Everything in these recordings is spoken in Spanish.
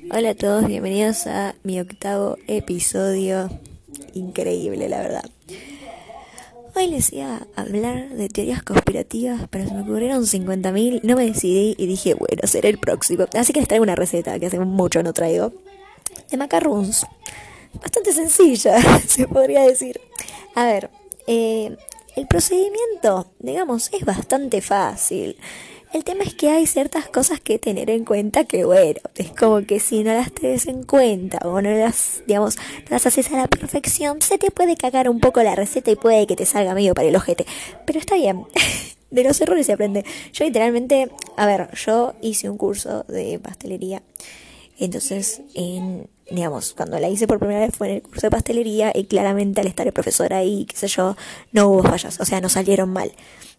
Hola a todos, bienvenidos a mi octavo episodio. Increíble, la verdad. Hoy les iba a hablar de teorías conspirativas, pero se me ocurrieron 50.000, no me decidí y dije, bueno, será el próximo. Así que les traigo una receta que hace mucho no traigo, de macarons. Bastante sencilla, se podría decir. A ver, eh, el procedimiento, digamos, es bastante fácil. El tema es que hay ciertas cosas que tener en cuenta que, bueno, es como que si no las tenés en cuenta o no las, digamos, no las haces a la perfección, se te puede cagar un poco la receta y puede que te salga medio para el ojete. Pero está bien. De los errores se aprende. Yo literalmente, a ver, yo hice un curso de pastelería. Entonces, en, digamos, cuando la hice por primera vez fue en el curso de pastelería y claramente al estar el profesor ahí, qué sé yo, no hubo fallas, o sea, no salieron mal.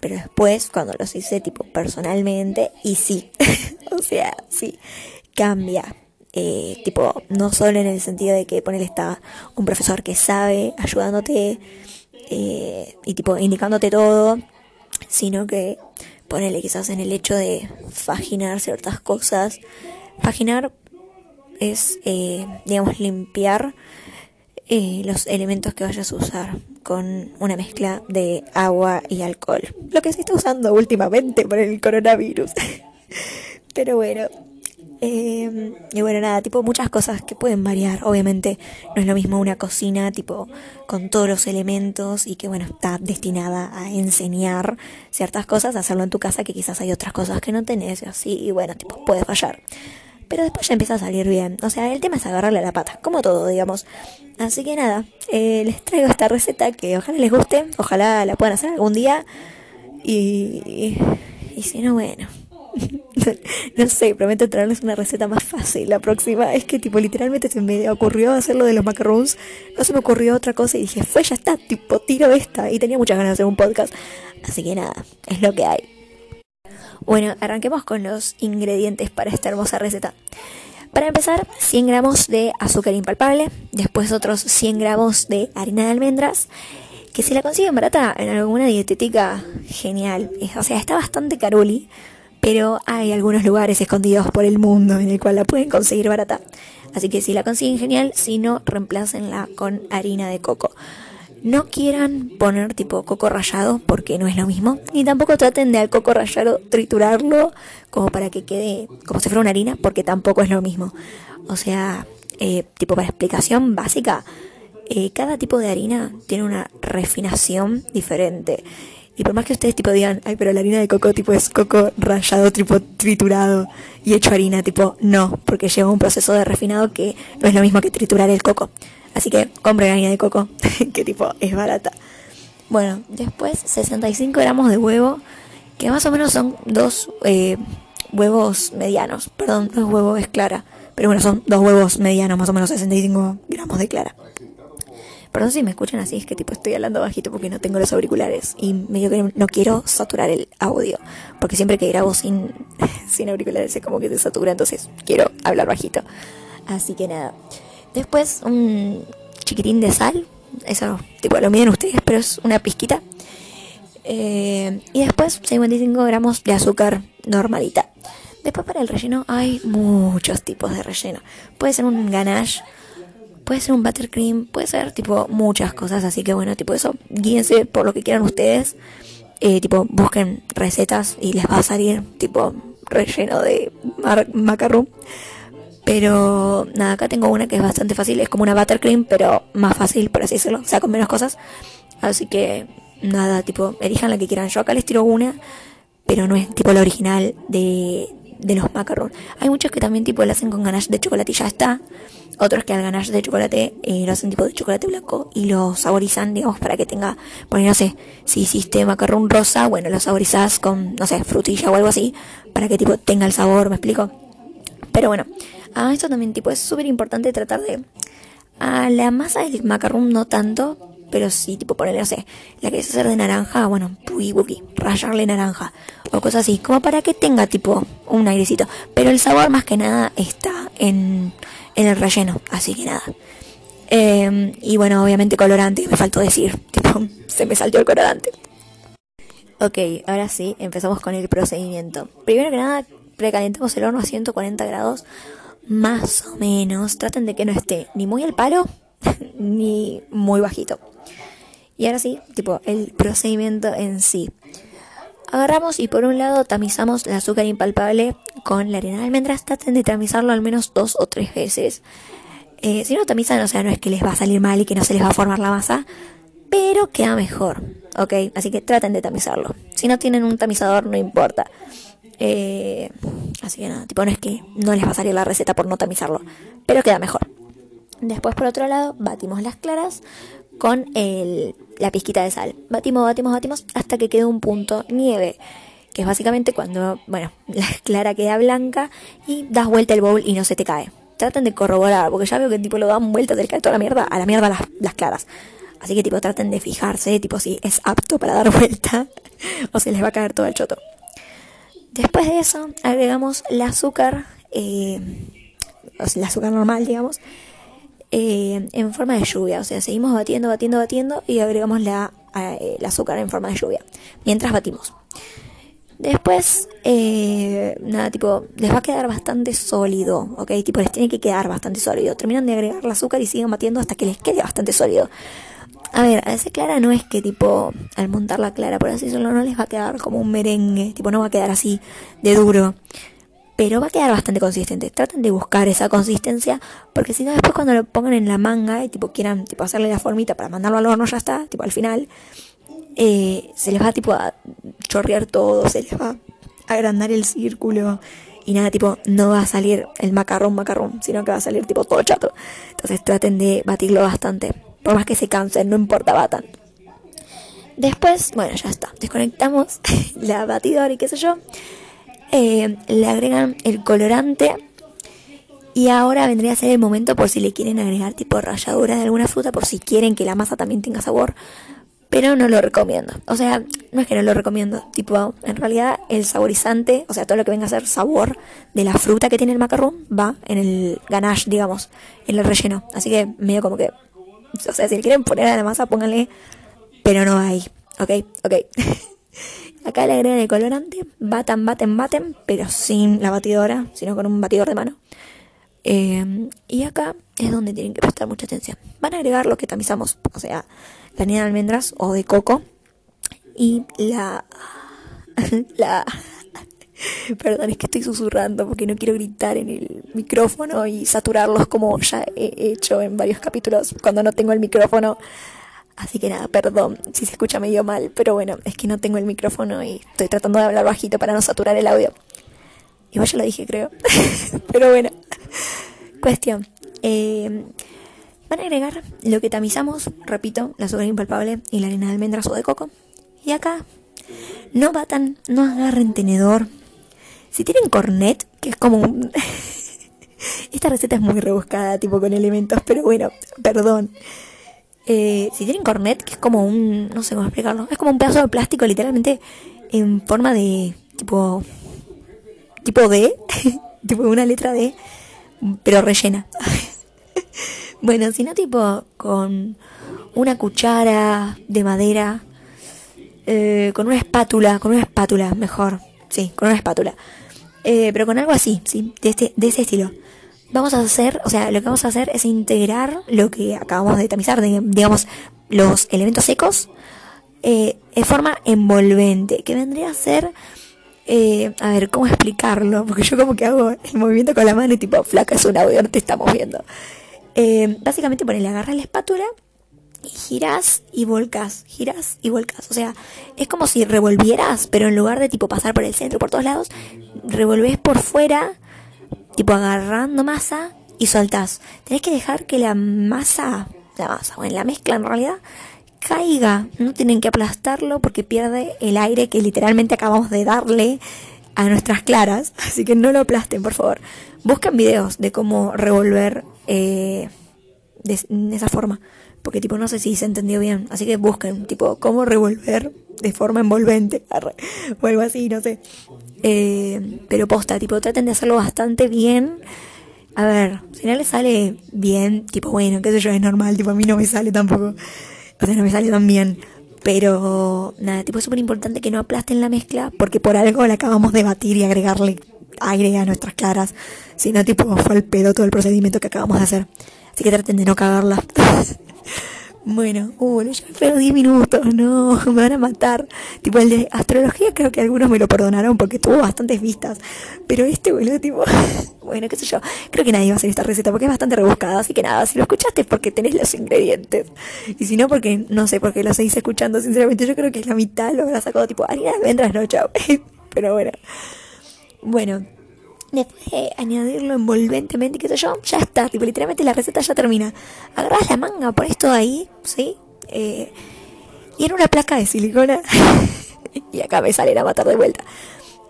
Pero después, cuando los hice tipo personalmente, y sí, o sea, sí, cambia. Eh, tipo, no solo en el sentido de que ponele está un profesor que sabe, ayudándote eh, y tipo indicándote todo, sino que ponele quizás en el hecho de faginar ciertas cosas. Faginar es, eh, digamos, limpiar eh, los elementos que vayas a usar con una mezcla de agua y alcohol. Lo que se está usando últimamente por el coronavirus. Pero bueno. Eh, y bueno, nada, tipo muchas cosas que pueden variar. Obviamente no es lo mismo una cocina tipo con todos los elementos y que bueno, está destinada a enseñar ciertas cosas, hacerlo en tu casa que quizás hay otras cosas que no tenés y así. Y bueno, tipo puede fallar pero después ya empieza a salir bien. O sea, el tema es agarrarle la pata, como todo, digamos. Así que nada, eh, les traigo esta receta que ojalá les guste, ojalá la puedan hacer algún día. Y, y, si no, bueno. no sé, prometo traerles una receta más fácil. La próxima es que, tipo, literalmente se me ocurrió hacer lo de los macarons. No se me ocurrió otra cosa y dije, fue, ya está, tipo, tiro esta. Y tenía muchas ganas de hacer un podcast. Así que nada, es lo que hay. Bueno, arranquemos con los ingredientes para esta hermosa receta. Para empezar, 100 gramos de azúcar impalpable, después otros 100 gramos de harina de almendras, que si la consiguen barata en alguna dietética, genial. O sea, está bastante caruli, pero hay algunos lugares escondidos por el mundo en el cual la pueden conseguir barata. Así que si la consiguen genial, si no, reemplácenla con harina de coco. No quieran poner tipo coco rallado porque no es lo mismo. Ni tampoco traten de al coco rallado triturarlo como para que quede como si fuera una harina porque tampoco es lo mismo. O sea, eh, tipo para explicación básica, eh, cada tipo de harina tiene una refinación diferente. Y por más que ustedes tipo digan, ay, pero la harina de coco tipo es coco rallado, tipo triturado y hecho harina, tipo no, porque lleva un proceso de refinado que no es lo mismo que triturar el coco. Así que compren harina de coco, que tipo es barata. Bueno, después 65 gramos de huevo, que más o menos son dos eh, huevos medianos. Perdón, no es huevo, es clara. Pero bueno, son dos huevos medianos, más o menos 65 gramos de clara. Perdón si me escuchan así, es que tipo estoy hablando bajito porque no tengo los auriculares y medio que no quiero saturar el audio, porque siempre que grabo sin, sin auriculares es como que se satura, entonces quiero hablar bajito. Así que nada. Después un chiquitín de sal, eso tipo lo miden ustedes, pero es una pizquita. Eh, y después 55 gramos de azúcar normalita. Después para el relleno hay muchos tipos de relleno. Puede ser un ganache, puede ser un buttercream, puede ser tipo muchas cosas. Así que bueno, tipo eso, guíense por lo que quieran ustedes. Eh, tipo busquen recetas y les va a salir tipo relleno de macarrón. Pero nada, acá tengo una que es bastante fácil, es como una buttercream, pero más fácil, por así decirlo, o sea, con menos cosas. Así que nada, tipo, elijan la que quieran. Yo acá les tiro una, pero no es tipo la original de, de los macarons. Hay muchos que también tipo lo hacen con ganache de chocolate y ya está. Otros que al ganache de chocolate eh, lo hacen tipo de chocolate blanco y lo saborizan, digamos, para que tenga, bueno, no sé, si hiciste macarrón rosa, bueno, lo saborizás con, no sé, frutilla o algo así, para que tipo tenga el sabor, ¿me explico? Pero bueno, a esto también tipo es súper importante tratar de... A la masa del macarrón no tanto, pero sí tipo ponerle, no sé, la que es hacer de naranja, bueno, pui, buki, rayarle naranja o cosas así, como para que tenga tipo un airecito. Pero el sabor más que nada está en, en el relleno, así que nada. Em, y bueno, obviamente colorante, me faltó decir, tipo, se me saltó el colorante. Ok, ahora sí, empezamos con el procedimiento. Primero que nada, precalentamos el horno a 140 grados más o menos. Traten de que no esté ni muy al palo ni muy bajito. Y ahora sí, tipo, el procedimiento en sí. Agarramos y por un lado tamizamos el azúcar impalpable con la arena de almendras. Traten de tamizarlo al menos dos o tres veces. Eh, si no tamizan, o sea, no es que les va a salir mal y que no se les va a formar la masa, pero queda mejor, ¿ok? Así que traten de tamizarlo. Si no tienen un tamizador, no importa. Eh, así que nada, tipo, no es que no les va a salir la receta por no tamizarlo, pero queda mejor. Después, por otro lado, batimos las claras con el, la pizquita de sal. Batimos, batimos, batimos hasta que quede un punto nieve. Que es básicamente cuando, bueno, la clara queda blanca y das vuelta el bowl y no se te cae. Traten de corroborar, porque ya veo que tipo lo dan vuelta, te cae toda la mierda, a la mierda las, las claras. Así que tipo traten de fijarse, tipo si es apto para dar vuelta o se les va a caer todo el choto. Después de eso agregamos el azúcar, eh, el azúcar normal, digamos, eh, en forma de lluvia. O sea, seguimos batiendo, batiendo, batiendo y agregamos la, eh, azúcar en forma de lluvia mientras batimos. Después, eh, nada, tipo, les va a quedar bastante sólido, ¿ok? Tipo, les tiene que quedar bastante sólido. Terminan de agregar el azúcar y siguen batiendo hasta que les quede bastante sólido. A ver, a ese clara no es que, tipo, al montar la clara, por así decirlo, no les va a quedar como un merengue, tipo, no va a quedar así de duro pero va a quedar bastante consistente. Traten de buscar esa consistencia, porque si no después cuando lo pongan en la manga y tipo quieran tipo hacerle la formita para mandarlo al horno ya está, tipo al final, eh, se les va tipo a chorrear todo, se les va a agrandar el círculo y nada, tipo no va a salir el macarrón macarrón, sino que va a salir tipo todo chato. Entonces traten de batirlo bastante, por más que se cansen, no importa, batan. Después, bueno, ya está, desconectamos la batidora y qué sé yo. Eh, le agregan el colorante y ahora vendría a ser el momento por si le quieren agregar tipo ralladura de alguna fruta, por si quieren que la masa también tenga sabor. Pero no lo recomiendo. O sea, no es que no lo recomiendo. Tipo, en realidad el saborizante, o sea, todo lo que venga a ser sabor de la fruta que tiene el macarrón, va en el ganache, digamos, en el relleno. Así que medio como que... O sea, si le quieren poner a la masa, pónganle... Pero no hay. ¿Ok? Ok. Acá le agregan el colorante, batan, baten, baten, pero sin la batidora, sino con un batidor de mano. Eh, y acá es donde tienen que prestar mucha atención. Van a agregar lo que tamizamos, o sea, la niña de almendras o de coco y la... la... Perdón, es que estoy susurrando porque no quiero gritar en el micrófono y saturarlos como ya he hecho en varios capítulos cuando no tengo el micrófono Así que nada, perdón si se escucha medio mal, pero bueno, es que no tengo el micrófono y estoy tratando de hablar bajito para no saturar el audio. Igual ya lo dije, creo. pero bueno, cuestión. Eh, van a agregar lo que tamizamos, repito, la azúcar impalpable y la harina de almendras o de coco. Y acá, no batan, no agarren tenedor. Si tienen cornet, que es como un... Esta receta es muy rebuscada, tipo con elementos, pero bueno, perdón. Eh, si tienen cornet, que es como un, no sé cómo explicarlo, es como un pedazo de plástico literalmente en forma de tipo, tipo D, tipo una letra D, pero rellena. bueno, si no tipo con una cuchara de madera, eh, con una espátula, con una espátula mejor, sí, con una espátula, eh, pero con algo así, sí, de este, de ese estilo vamos a hacer, o sea, lo que vamos a hacer es integrar lo que acabamos de tamizar, digamos, los elementos secos eh, en forma envolvente, que vendría a ser, eh, a ver, ¿cómo explicarlo? Porque yo como que hago el movimiento con la mano y tipo, flaca, es un audio, no te estamos viendo. Eh, básicamente ponele, agarras la espátula y giras y volcas, giras y volcas. O sea, es como si revolvieras, pero en lugar de tipo pasar por el centro, por todos lados, revolves por fuera tipo agarrando masa y soltás. Tenés que dejar que la masa, la masa, o en la mezcla en realidad, caiga. No tienen que aplastarlo porque pierde el aire que literalmente acabamos de darle a nuestras claras. Así que no lo aplasten, por favor. Busquen videos de cómo revolver eh, de, esa forma. Porque tipo no sé si se entendió bien. Así que busquen, tipo, cómo revolver de forma envolvente. O algo así, no sé. Eh, pero posta, tipo, traten de hacerlo bastante bien. A ver, si no les sale bien, tipo, bueno, qué sé yo, es normal, tipo, a mí no me sale tampoco. O sea, no me sale tan bien. Pero, nada, tipo, es súper importante que no aplasten la mezcla porque por algo la acabamos de batir y agregarle aire a nuestras caras, sino tipo fue el pedo todo el procedimiento que acabamos de hacer. Así que traten de no cagarla. Bueno, uh, lo pero 10 minutos, no, me van a matar. Tipo, el de astrología creo que algunos me lo perdonaron porque tuvo bastantes vistas. Pero este, boludo, tipo, bueno, qué sé yo. Creo que nadie va a hacer esta receta porque es bastante rebuscada. Así que nada, si lo escuchaste es porque tenés los ingredientes. Y si no, porque no sé por qué lo seguís escuchando. Sinceramente, yo creo que es la mitad lo habrá sacado tipo harina de almendras, no, chao. pero bueno. Bueno, Después de añadirlo envolventemente, qué sé yo, ya está. Tipo, literalmente la receta ya termina. Agarras la manga, pones todo ahí, ¿sí? Eh, y en una placa de silicona. y acá me salen a matar de vuelta.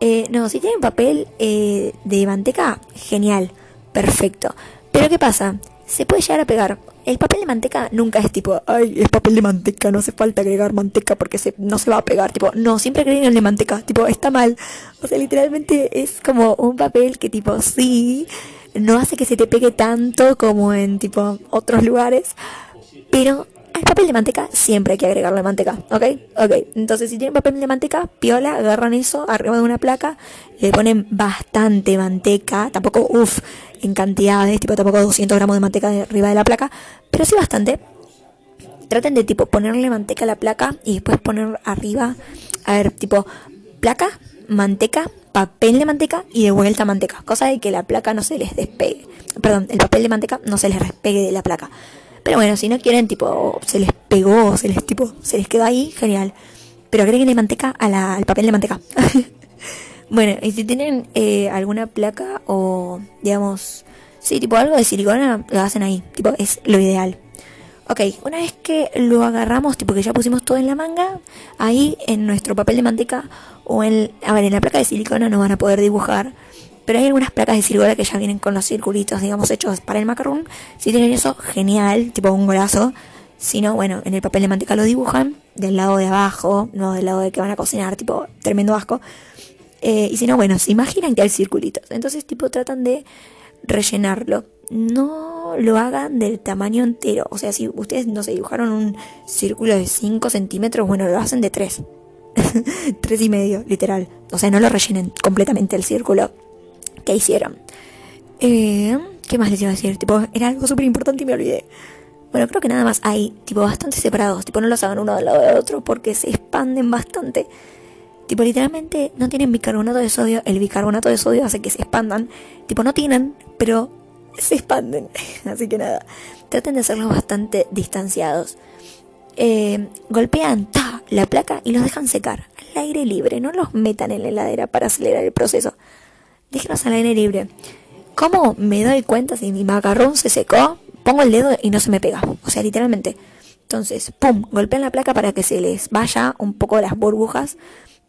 Eh, no, si tienen papel eh, de manteca, genial, perfecto. Pero ¿qué pasa? Se puede llegar a pegar el papel de manteca nunca es tipo, ay, es papel de manteca, no hace falta agregar manteca porque se, no se va a pegar. Tipo, no, siempre agreguen de manteca. Tipo, está mal. O sea, literalmente es como un papel que tipo, sí, no hace que se te pegue tanto como en tipo otros lugares. Pero al papel de manteca siempre hay que agregarle manteca, ¿ok? Ok, entonces si tienen papel de manteca, piola, agarran eso arriba de una placa, le ponen bastante manteca, tampoco, uff, en cantidades, tipo tampoco 200 gramos de manteca arriba de la placa, pero sí bastante. Traten de tipo ponerle manteca a la placa y después poner arriba, a ver, tipo placa, manteca, papel de manteca y de vuelta manteca, cosa de que la placa no se les despegue. Perdón, el papel de manteca no se les despegue de la placa. Pero bueno, si no quieren, tipo, se les pegó, se les tipo, se les quedó ahí, genial. Pero agreguenle manteca a la, al papel de manteca. bueno, y si tienen eh, alguna placa o, digamos, sí, tipo algo de silicona, lo hacen ahí. Tipo, es lo ideal. Ok, una vez que lo agarramos, tipo que ya pusimos todo en la manga, ahí en nuestro papel de manteca o en, a ver, en la placa de silicona no van a poder dibujar pero hay algunas placas de silicona que ya vienen con los circulitos, digamos, hechos para el macarrón. Si tienen eso, genial, tipo un golazo. Si no, bueno, en el papel de manteca lo dibujan del lado de abajo, no del lado de que van a cocinar, tipo, tremendo asco. Eh, y si no, bueno, se imaginan que hay circulitos. Entonces, tipo, tratan de rellenarlo. No lo hagan del tamaño entero. O sea, si ustedes no se dibujaron un círculo de 5 centímetros, bueno, lo hacen de 3. 3 y medio, literal. O sea, no lo rellenen completamente el círculo ¿Qué hicieron. Eh, ¿Qué más les iba a decir? Tipo, era algo súper importante y me olvidé. Bueno, creo que nada más hay, tipo, bastante separados. Tipo, no los hagan uno al lado de otro porque se expanden bastante. Tipo, literalmente no tienen bicarbonato de sodio. El bicarbonato de sodio hace que se expandan. Tipo, no tienen, pero se expanden. Así que nada, traten de hacerlos bastante distanciados. Eh, golpean ta, la placa y los dejan secar al aire libre. No los metan en la heladera para acelerar el proceso déjenos al aire libre. ¿Cómo me doy cuenta si mi macarrón se secó? Pongo el dedo y no se me pega. O sea, literalmente. Entonces, pum, golpean la placa para que se les vaya un poco las burbujas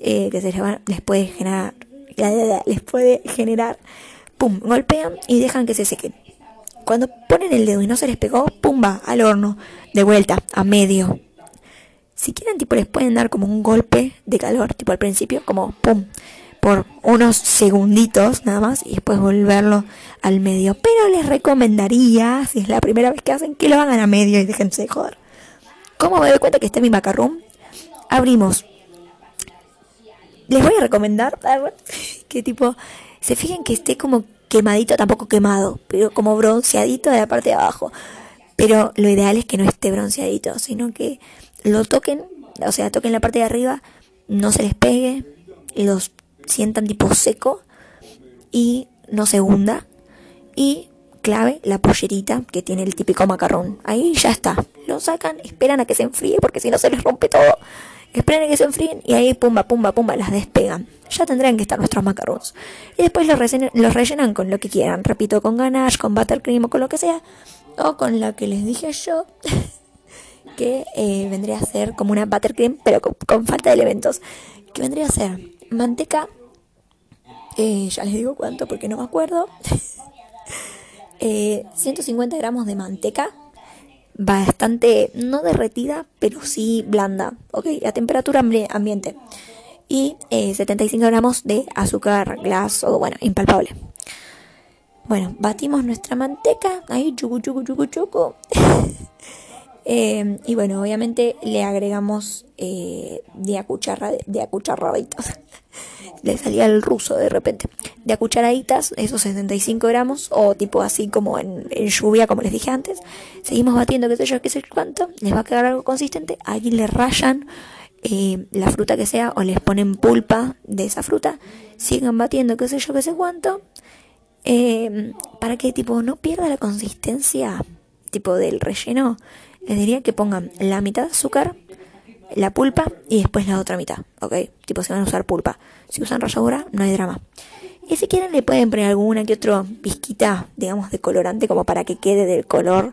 eh, que se les, les puede generar. Les puede generar. Pum, golpean y dejan que se sequen. Cuando ponen el dedo y no se les pegó, pum, va al horno. De vuelta, a medio. Si quieren, tipo, les pueden dar como un golpe de calor, tipo al principio, como pum por unos segunditos nada más y después volverlo al medio. Pero les recomendaría, si es la primera vez que hacen, que lo hagan a medio y déjense de joder. ¿Cómo me doy cuenta que está mi macarrón? Abrimos. Les voy a recomendar que tipo se fijen que esté como quemadito, tampoco quemado, pero como bronceadito de la parte de abajo. Pero lo ideal es que no esté bronceadito, sino que lo toquen, o sea, toquen la parte de arriba, no se les pegue, los sientan tipo seco y no se hunda. Y clave, la pollerita que tiene el típico macarrón. Ahí ya está. Lo sacan, esperan a que se enfríe porque si no se les rompe todo. Esperan a que se enfríen y ahí pumba, pumba, pumba, las despegan. Ya tendrán que estar nuestros macarrones. Y después los, los rellenan con lo que quieran. Repito, con ganache, con buttercream o con lo que sea. O con la que les dije yo. que eh, vendría a ser como una buttercream, pero con, con falta de elementos. Que vendría a ser manteca eh, ya les digo cuánto porque no me acuerdo. 150 eh, gramos de manteca, bastante, no derretida, pero sí blanda, ok, a temperatura ambiente. Y 75 eh, gramos de azúcar glass o bueno, impalpable. Bueno, batimos nuestra manteca, ahí chucu chucu chucu chucu. Y bueno, obviamente le agregamos de, acucharra, de acucharraditos le salía el ruso de repente. De a cucharaditas, esos 75 gramos, o tipo así como en, lluvia, como les dije antes. Seguimos batiendo, qué sé yo, qué sé cuánto. Les va a quedar algo consistente. Aquí le rayan eh, la fruta que sea, o les ponen pulpa de esa fruta. Sigan batiendo, qué sé yo, qué sé cuánto. Eh, para que tipo no pierda la consistencia tipo del relleno. Les diría que pongan la mitad de azúcar la pulpa y después la otra mitad, ¿ok? Tipo, si van a usar pulpa. Si usan ralladura, no hay drama. Y si quieren le pueden poner alguna que otro pizquita, digamos, de colorante como para que quede del color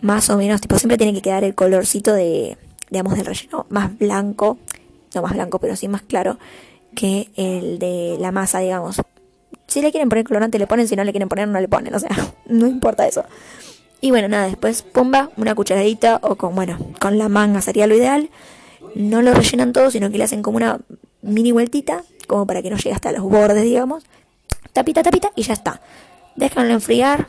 más o menos, tipo, siempre tiene que quedar el colorcito de, digamos, del relleno más blanco, no más blanco, pero sí más claro que el de la masa, digamos. Si le quieren poner colorante le ponen, si no le quieren poner no le ponen, o sea, no importa eso. Y bueno, nada, después pumba, una cucharadita o con, bueno, con la manga sería lo ideal no lo rellenan todo, sino que le hacen como una mini vueltita, como para que no llegue hasta los bordes, digamos. Tapita, tapita y ya está. Déjanlo enfriar,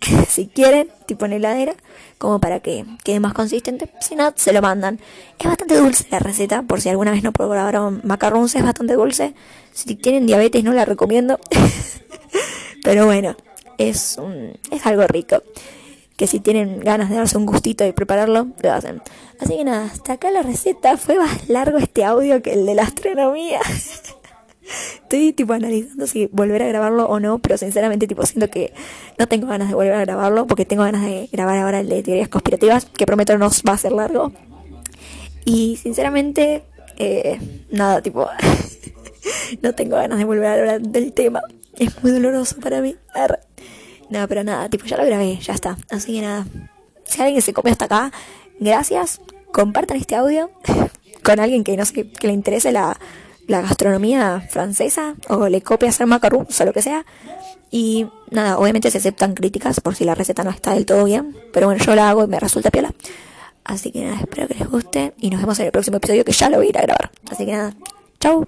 si quieren, tipo en heladera, como para que quede más consistente. Si no, se lo mandan. Es bastante dulce la receta, por si alguna vez no probaron macarrones, es bastante dulce. Si tienen diabetes no la recomiendo. Pero bueno, es, es algo rico que si tienen ganas de darse un gustito y prepararlo, lo hacen. Así que nada, hasta acá la receta. Fue más largo este audio que el de la astronomía. Estoy tipo analizando si volver a grabarlo o no, pero sinceramente tipo siento que no tengo ganas de volver a grabarlo porque tengo ganas de grabar ahora el de teorías conspirativas, que prometo no va a ser largo. Y sinceramente, eh, nada, tipo, no tengo ganas de volver a hablar del tema. Es muy doloroso para mí. No, pero nada, tipo, ya lo grabé, ya está. Así que nada, si alguien se comió hasta acá, gracias. Compartan este audio con alguien que no sé, que le interese la, la gastronomía francesa o le copie hacer macarons o lo que sea. Y nada, obviamente se aceptan críticas por si la receta no está del todo bien. Pero bueno, yo la hago y me resulta piola. Así que nada, espero que les guste y nos vemos en el próximo episodio que ya lo voy a ir a grabar. Así que nada, chau.